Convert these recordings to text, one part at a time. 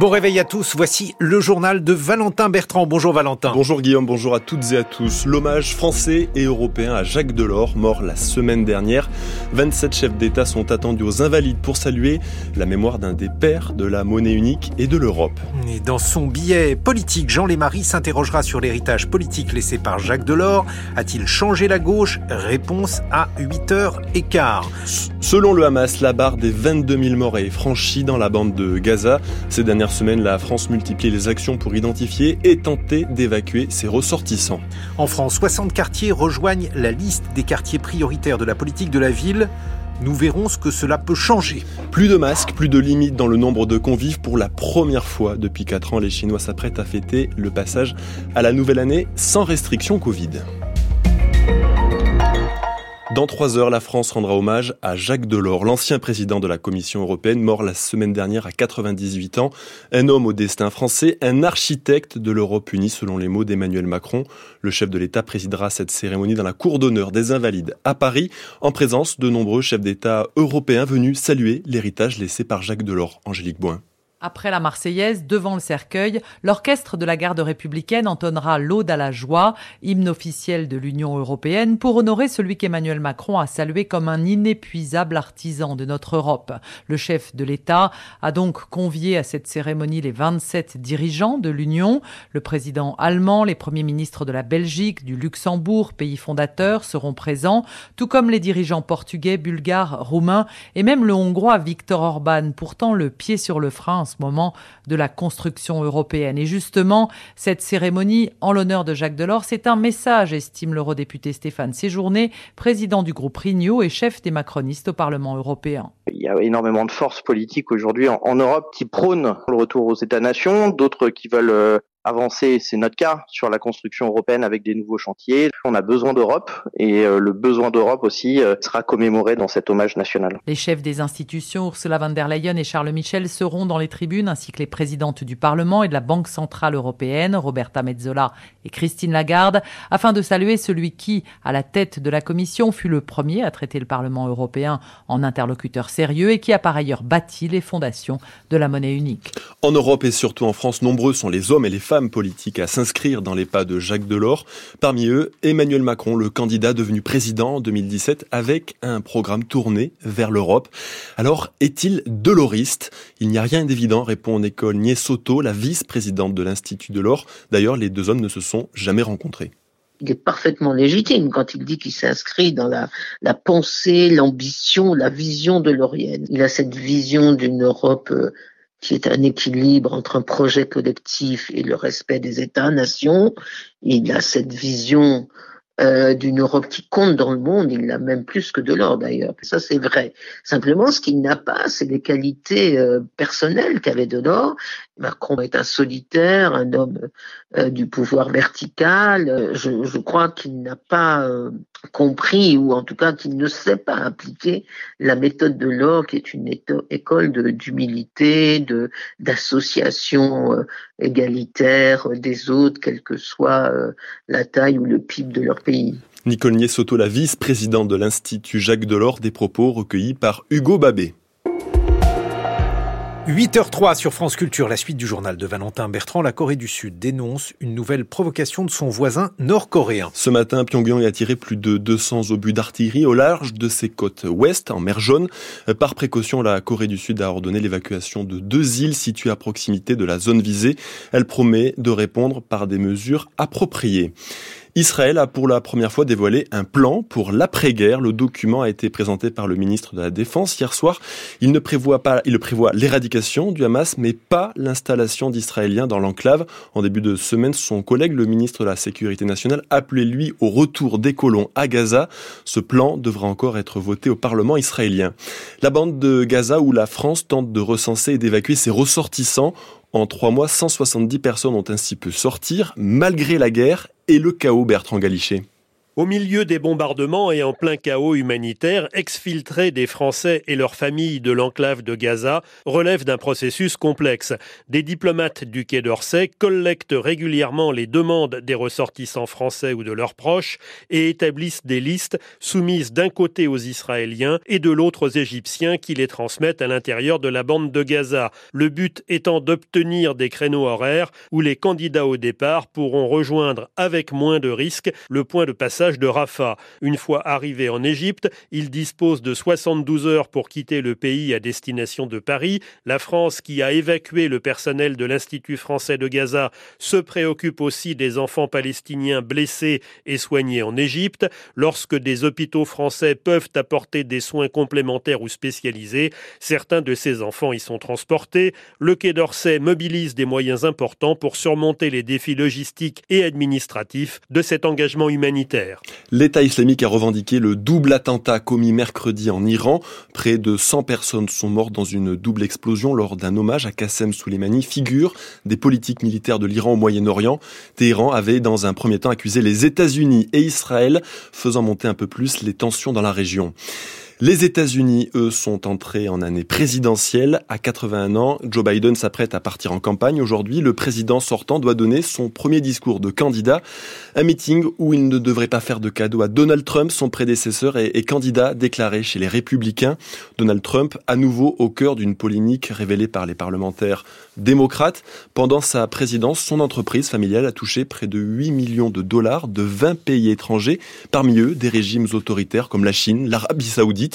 Bon réveil à tous, voici le journal de Valentin Bertrand. Bonjour Valentin. Bonjour Guillaume, bonjour à toutes et à tous. L'hommage français et européen à Jacques Delors, mort la semaine dernière. 27 chefs d'État sont attendus aux Invalides pour saluer la mémoire d'un des pères de la monnaie unique et de l'Europe. Et dans son billet politique, Jean Lémarie s'interrogera sur l'héritage politique laissé par Jacques Delors. A-t-il changé la gauche? Réponse à 8h15. Selon le Hamas, la barre des 22 000 morts est franchie dans la bande de Gaza. Ces dernières semaine, la France multiplie les actions pour identifier et tenter d'évacuer ses ressortissants. En France, 60 quartiers rejoignent la liste des quartiers prioritaires de la politique de la ville. Nous verrons ce que cela peut changer. Plus de masques, plus de limites dans le nombre de convives. Pour la première fois depuis 4 ans, les Chinois s'apprêtent à fêter le passage à la nouvelle année sans restriction Covid. Dans trois heures, la France rendra hommage à Jacques Delors, l'ancien président de la Commission européenne, mort la semaine dernière à 98 ans. Un homme au destin français, un architecte de l'Europe unie, selon les mots d'Emmanuel Macron. Le chef de l'État présidera cette cérémonie dans la cour d'honneur des Invalides à Paris, en présence de nombreux chefs d'État européens venus saluer l'héritage laissé par Jacques Delors. Angélique Boin. Après la Marseillaise, devant le cercueil, l'orchestre de la garde républicaine entonnera l'Aude à la joie, hymne officiel de l'Union européenne, pour honorer celui qu'Emmanuel Macron a salué comme un inépuisable artisan de notre Europe. Le chef de l'État a donc convié à cette cérémonie les 27 dirigeants de l'Union. Le président allemand, les premiers ministres de la Belgique, du Luxembourg, pays fondateur, seront présents, tout comme les dirigeants portugais, bulgares, roumains et même le hongrois Viktor Orban, pourtant le pied sur le frein ce moment de la construction européenne. Et justement, cette cérémonie en l'honneur de Jacques Delors, c'est un message, estime l'eurodéputé Stéphane Séjourné, président du groupe Renew et chef des macronistes au Parlement européen. Il y a énormément de forces politiques aujourd'hui en, Europe qui prônent le retour aux États-nations, d'autres qui veulent euh, avancer, c'est notre cas, sur la construction européenne avec des nouveaux chantiers. On a besoin d'Europe et euh, le besoin d'Europe aussi euh, sera commémoré dans cet hommage national. Les chefs des institutions, Ursula von der Leyen et Charles Michel, seront dans les tribunes ainsi que les présidentes du Parlement et de la Banque Centrale Européenne, Roberta Metzola et Christine Lagarde, afin de saluer celui qui, à la tête de la Commission, fut le premier à traiter le Parlement européen en interlocuteur sérieux et qui a par ailleurs bâti les fondations de la monnaie unique. En Europe et surtout en France, nombreux sont les hommes et les femmes politiques à s'inscrire dans les pas de Jacques Delors. Parmi eux, Emmanuel Macron, le candidat devenu président en 2017 avec un programme tourné vers l'Europe. Alors, est-il deloriste Il n'y a rien d'évident, répond Nicole Niessoto, la vice-présidente de l'Institut Delors. D'ailleurs, les deux hommes ne se sont jamais rencontrés il est parfaitement légitime quand il dit qu'il s'inscrit dans la, la pensée, l'ambition, la vision de Laurienne. Il a cette vision d'une Europe euh, qui est un équilibre entre un projet collectif et le respect des États-nations. Il a cette vision euh, d'une Europe qui compte dans le monde, il l'a même plus que de l'or d'ailleurs. Ça c'est vrai. Simplement, ce qu'il n'a pas, c'est les qualités euh, personnelles qu'avait Delors. Macron est un solitaire, un homme euh, du pouvoir vertical. Je, je crois qu'il n'a pas compris, ou en tout cas qu'il ne sait pas appliquer la méthode de l'or, qui est une école d'humilité, de d'association égalitaire des autres, quelle que soit la taille ou le PIB de leur pays. Nicole Niessoto, la vice-présidente de l'Institut Jacques Delors, des propos recueillis par Hugo Babé. 8h03 sur France Culture, la suite du journal de Valentin Bertrand. La Corée du Sud dénonce une nouvelle provocation de son voisin nord-coréen. Ce matin, Pyongyang a tiré plus de 200 obus d'artillerie au large de ses côtes ouest, en mer Jaune. Par précaution, la Corée du Sud a ordonné l'évacuation de deux îles situées à proximité de la zone visée. Elle promet de répondre par des mesures appropriées. Israël a pour la première fois dévoilé un plan pour l'après-guerre. Le document a été présenté par le ministre de la Défense hier soir. Il ne prévoit pas, il prévoit l'éradication du Hamas, mais pas l'installation d'Israéliens dans l'enclave. En début de semaine, son collègue, le ministre de la Sécurité nationale, appelait lui au retour des colons à Gaza. Ce plan devra encore être voté au Parlement israélien. La bande de Gaza où la France tente de recenser et d'évacuer ses ressortissants en trois mois, 170 personnes ont ainsi pu sortir, malgré la guerre et le chaos Bertrand Galichet. Au milieu des bombardements et en plein chaos humanitaire, exfiltrer des Français et leurs familles de l'enclave de Gaza relève d'un processus complexe. Des diplomates du Quai d'Orsay collectent régulièrement les demandes des ressortissants français ou de leurs proches et établissent des listes soumises d'un côté aux Israéliens et de l'autre aux Égyptiens qui les transmettent à l'intérieur de la bande de Gaza. Le but étant d'obtenir des créneaux horaires où les candidats au départ pourront rejoindre avec moins de risques le point de passage de Rafah. Une fois arrivé en Égypte, il dispose de 72 heures pour quitter le pays à destination de Paris. La France, qui a évacué le personnel de l'Institut français de Gaza, se préoccupe aussi des enfants palestiniens blessés et soignés en Égypte. Lorsque des hôpitaux français peuvent apporter des soins complémentaires ou spécialisés, certains de ces enfants y sont transportés. Le Quai d'Orsay mobilise des moyens importants pour surmonter les défis logistiques et administratifs de cet engagement humanitaire. L'État islamique a revendiqué le double attentat commis mercredi en Iran. Près de 100 personnes sont mortes dans une double explosion lors d'un hommage à Qassem Soleimani, figure des politiques militaires de l'Iran au Moyen-Orient. Téhéran avait dans un premier temps accusé les États-Unis et Israël, faisant monter un peu plus les tensions dans la région. Les États-Unis, eux, sont entrés en année présidentielle. À 81 ans, Joe Biden s'apprête à partir en campagne. Aujourd'hui, le président sortant doit donner son premier discours de candidat. Un meeting où il ne devrait pas faire de cadeau à Donald Trump, son prédécesseur et, candidat déclaré chez les Républicains. Donald Trump, à nouveau au cœur d'une polémique révélée par les parlementaires démocrates. Pendant sa présidence, son entreprise familiale a touché près de 8 millions de dollars de 20 pays étrangers, parmi eux des régimes autoritaires comme la Chine, l'Arabie saoudite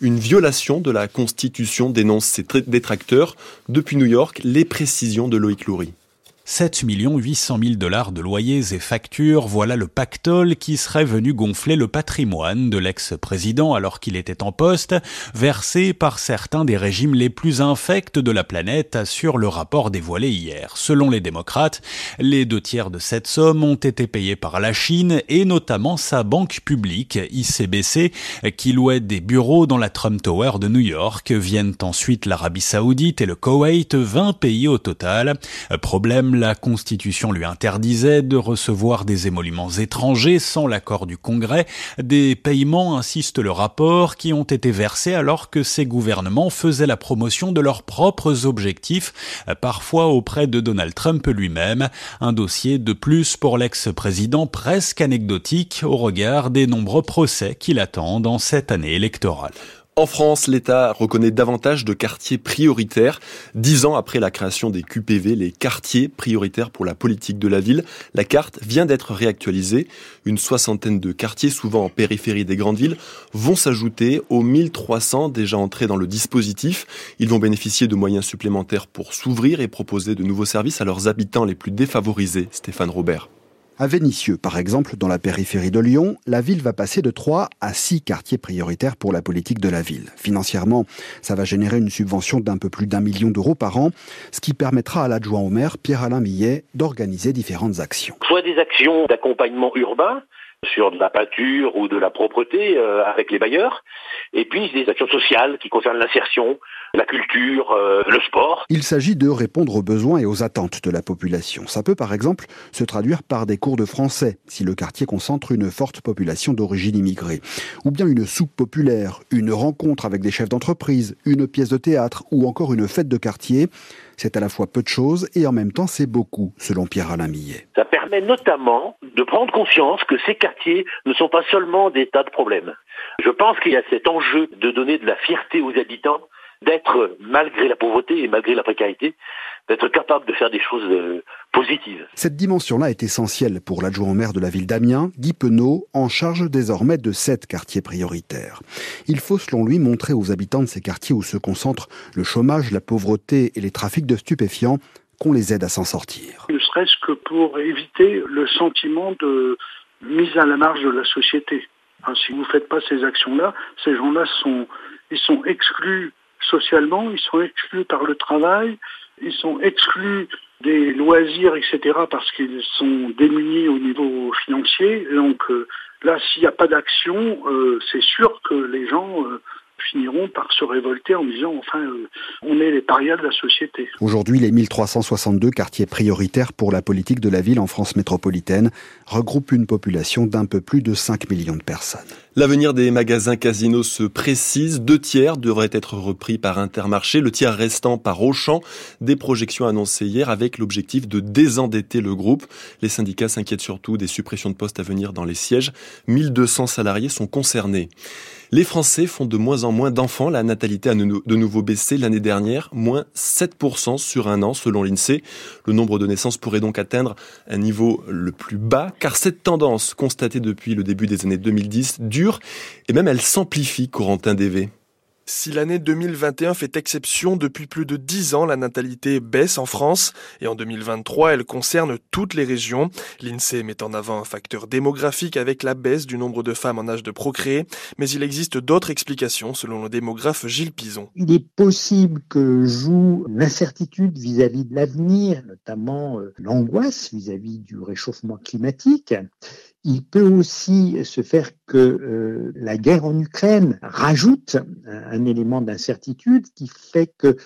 une violation de la Constitution, dénonce ses détracteurs. Depuis New York, les précisions de Loïc Loury. 7 800 000 dollars de loyers et factures, voilà le pactole qui serait venu gonfler le patrimoine de l'ex-président alors qu'il était en poste, versé par certains des régimes les plus infects de la planète, assure le rapport dévoilé hier. Selon les démocrates, les deux tiers de cette somme ont été payés par la Chine et notamment sa banque publique, ICBC, qui louait des bureaux dans la Trump Tower de New York. Viennent ensuite l'Arabie Saoudite et le Koweït, 20 pays au total. Problème la Constitution lui interdisait de recevoir des émoluments étrangers sans l'accord du Congrès, des paiements, insiste le rapport, qui ont été versés alors que ces gouvernements faisaient la promotion de leurs propres objectifs, parfois auprès de Donald Trump lui-même, un dossier de plus pour l'ex-président presque anecdotique au regard des nombreux procès qu'il attend dans cette année électorale. En France, l'État reconnaît davantage de quartiers prioritaires. Dix ans après la création des QPV, les quartiers prioritaires pour la politique de la ville, la carte vient d'être réactualisée. Une soixantaine de quartiers, souvent en périphérie des grandes villes, vont s'ajouter aux 1300 déjà entrés dans le dispositif. Ils vont bénéficier de moyens supplémentaires pour s'ouvrir et proposer de nouveaux services à leurs habitants les plus défavorisés. Stéphane Robert. À Vénissieux, par exemple, dans la périphérie de Lyon, la ville va passer de 3 à 6 quartiers prioritaires pour la politique de la ville. Financièrement, ça va générer une subvention d'un peu plus d'un million d'euros par an, ce qui permettra à l'adjoint au maire, Pierre-Alain Millet, d'organiser différentes actions. Soit des actions d'accompagnement urbain, sur de la peinture ou de la propreté euh, avec les bailleurs, et puis des actions sociales qui concernent l'insertion, la culture, euh, le sport. Il s'agit de répondre aux besoins et aux attentes de la population. Ça peut par exemple se traduire par des cours de français, si le quartier concentre une forte population d'origine immigrée, ou bien une soupe populaire, une rencontre avec des chefs d'entreprise, une pièce de théâtre ou encore une fête de quartier. C'est à la fois peu de choses et en même temps c'est beaucoup, selon Pierre-Alain Millet. Ça permet notamment de prendre conscience que ces quartiers ne sont pas seulement des tas de problèmes. Je pense qu'il y a cet enjeu de donner de la fierté aux habitants d'être, malgré la pauvreté et malgré la précarité, d'être capable de faire des choses euh, positives. Cette dimension-là est essentielle pour l'adjoint au maire de la ville d'Amiens, Guy Penaud, en charge désormais de sept quartiers prioritaires. Il faut, selon lui, montrer aux habitants de ces quartiers où se concentrent le chômage, la pauvreté et les trafics de stupéfiants qu'on les aide à s'en sortir. Ne serait-ce que pour éviter le sentiment de mise à la marge de la société. si vous ne faites pas ces actions-là, ces gens-là sont, ils sont exclus socialement, ils sont exclus par le travail, ils sont exclus des loisirs, etc., parce qu'ils sont démunis au niveau financier. donc euh, là, s'il n'y a pas d'action, euh, c'est sûr que les gens euh, finiront par se révolter en disant enfin on est les parias de la société. Aujourd'hui, les 1362 quartiers prioritaires pour la politique de la ville en France métropolitaine regroupent une population d'un peu plus de 5 millions de personnes. L'avenir des magasins casinos se précise. Deux tiers devraient être repris par Intermarché, le tiers restant par Auchan. Des projections annoncées hier avec l'objectif de désendetter le groupe. Les syndicats s'inquiètent surtout des suppressions de postes à venir dans les sièges. 1200 salariés sont concernés. Les Français font de moins en moins d'enfants. La natalité a de nouveau baissé l'année dernière, moins 7% sur un an selon l'INSEE. Le nombre de naissances pourrait donc atteindre un niveau le plus bas, car cette tendance constatée depuis le début des années 2010 dure et même elle s'amplifie, Corentin DV. Si l'année 2021 fait exception, depuis plus de 10 ans, la natalité baisse en France et en 2023, elle concerne toutes les régions. L'INSEE met en avant un facteur démographique avec la baisse du nombre de femmes en âge de procréer, mais il existe d'autres explications selon le démographe Gilles Pison. Il est possible que joue l'incertitude vis-à-vis de l'avenir, notamment euh, l'angoisse vis-à-vis du réchauffement climatique. Il peut aussi se faire que euh, la guerre en Ukraine rajoute un, élément d'incertitude qui fait que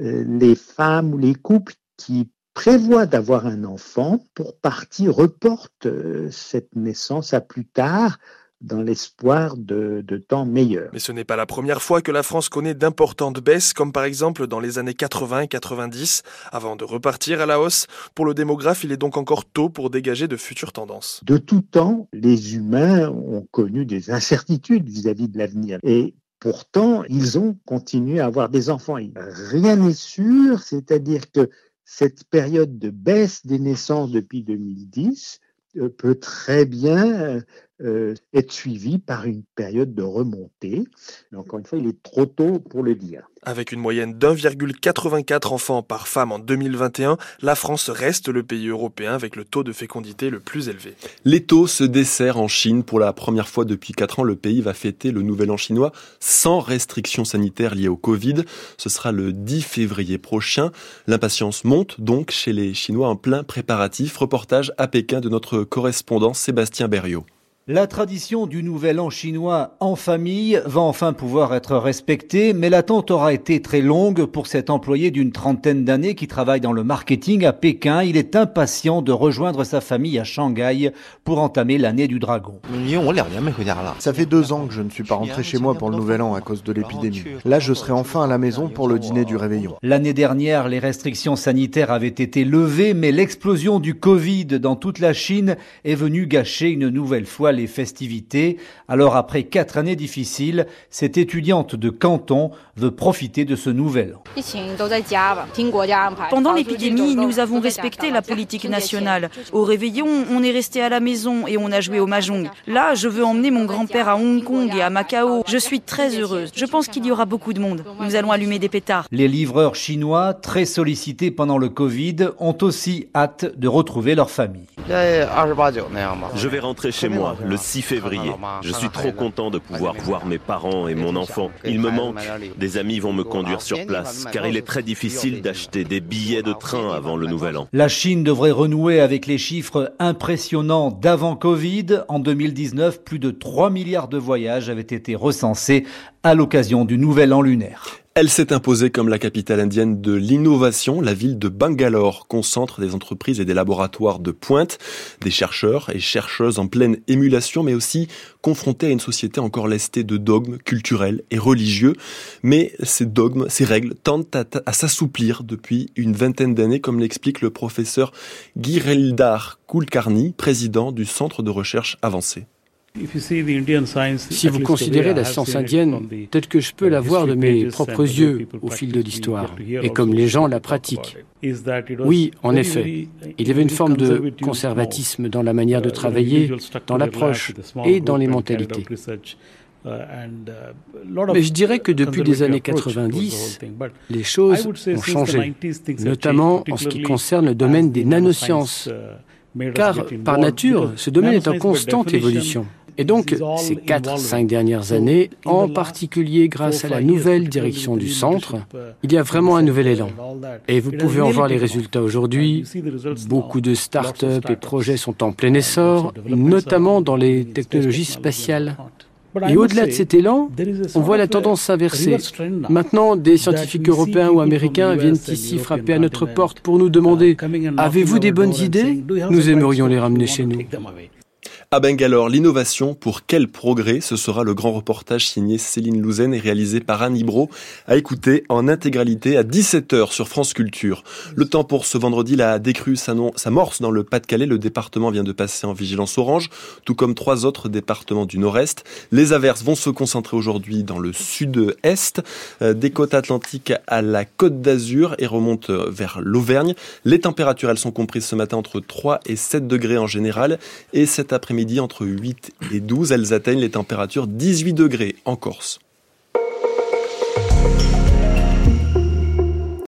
euh, les femmes ou les couples qui prévoient d'avoir un enfant, pour partie, reportent euh, cette naissance à plus tard dans l'espoir de, temps meilleurs. Mais ce n'est pas la première fois que la France connaît d'importantes baisses, comme par exemple dans les années 80 et 90, avant de repartir à la hausse. Pour le démographe, il est donc encore tôt pour dégager de futures tendances. De tout temps, les humains ont connu des incertitudes vis-à-vis de l'avenir. Et Pourtant, ils ont continué à avoir des enfants. Rien n'est sûr, c'est-à-dire que cette période de baisse des naissances depuis 2010 euh, peut très bien euh, être suivi par une période de remontée. Mais encore une fois, il est trop tôt pour le dire. Avec une moyenne d'1,84 enfants par femme en 2021, la France reste le pays européen avec le taux de fécondité le plus élevé. Les taux se desserrent en Chine. Pour la première fois depuis 4 ans, le pays va fêter le nouvel an chinois sans restrictions sanitaires liées au Covid. Ce sera le 10 février prochain. L'impatience monte donc chez les Chinois en plein préparatif. Reportage à Pékin de notre correspondant Sébastien Berriot. La tradition du nouvel an chinois en famille va enfin pouvoir être respectée, mais l'attente aura été très longue pour cet employé d'une trentaine d'années qui travaille dans le marketing à Pékin. Il est impatient de rejoindre sa famille à Shanghai pour entamer l'année du dragon. Ça fait deux ans que je ne suis pas rentré chez moi pour le nouvel an à cause de l'épidémie. Là, je serai enfin à la maison pour le dîner du réveillon. L'année dernière, les restrictions sanitaires avaient été levées, mais l'explosion du Covid dans toute la Chine est venue gâcher une nouvelle fois les festivités. Alors après quatre années difficiles, cette étudiante de Canton veut profiter de ce nouvel an. Pendant l'épidémie, nous avons respecté la politique nationale. Au réveillon, on est resté à la maison et on a joué au mahjong. Là, je veux emmener mon grand-père à Hong Kong et à Macao. Je suis très heureuse. Je pense qu'il y aura beaucoup de monde. Nous allons allumer des pétards. Les livreurs chinois, très sollicités pendant le Covid, ont aussi hâte de retrouver leur famille. Je vais rentrer chez moi le 6 février. Je suis trop content de pouvoir voir mes parents et mon enfant. Il me manque. Des amis vont me conduire sur place car il est très difficile d'acheter des billets de train avant le nouvel an. La Chine devrait renouer avec les chiffres impressionnants d'avant Covid. En 2019, plus de 3 milliards de voyages avaient été recensés à l'occasion du nouvel an lunaire. Elle s'est imposée comme la capitale indienne de l'innovation. La ville de Bangalore concentre des entreprises et des laboratoires de pointe, des chercheurs et chercheuses en pleine émulation, mais aussi confrontés à une société encore lestée de dogmes culturels et religieux. Mais ces dogmes, ces règles tentent à, s'assouplir depuis une vingtaine d'années, comme l'explique le professeur Gireldar Kulkarni, président du Centre de recherche avancée. Si vous considérez la science indienne telle que je peux la voir de mes propres yeux au fil de l'histoire, et comme les gens la pratiquent, oui, en effet, il y avait une forme de conservatisme dans la manière de travailler, dans l'approche et dans les mentalités. Mais je dirais que depuis les années 90, les choses ont changé, notamment en ce qui concerne le domaine des nanosciences, car par nature, ce domaine est en constante évolution. Et donc, ces 4-5 dernières années, en particulier grâce à la nouvelle direction du centre, il y a vraiment un nouvel élan. Et vous pouvez en voir les résultats aujourd'hui. Beaucoup de start-up et projets sont en plein essor, notamment dans les technologies spatiales. Et au-delà de cet élan, on voit la tendance s'inverser. Maintenant, des scientifiques européens ou américains viennent ici frapper à notre porte pour nous demander uh, Avez-vous des bonnes idées Nous aimerions les ramener chez nous. À Bangalore, l'innovation pour quel progrès Ce sera le grand reportage signé Céline Louzen et réalisé par Anne Ibro à écouter en intégralité à 17h sur France Culture. Le temps pour ce vendredi, la décrue s'amorce dans le Pas-de-Calais. Le département vient de passer en vigilance orange, tout comme trois autres départements du nord-est. Les averses vont se concentrer aujourd'hui dans le sud-est, euh, des côtes atlantiques à la côte d'Azur et remontent vers l'Auvergne. Les températures, elles sont comprises ce matin entre 3 et 7 degrés en général et cet après-midi entre 8 et 12. Elles atteignent les températures 18 degrés en Corse.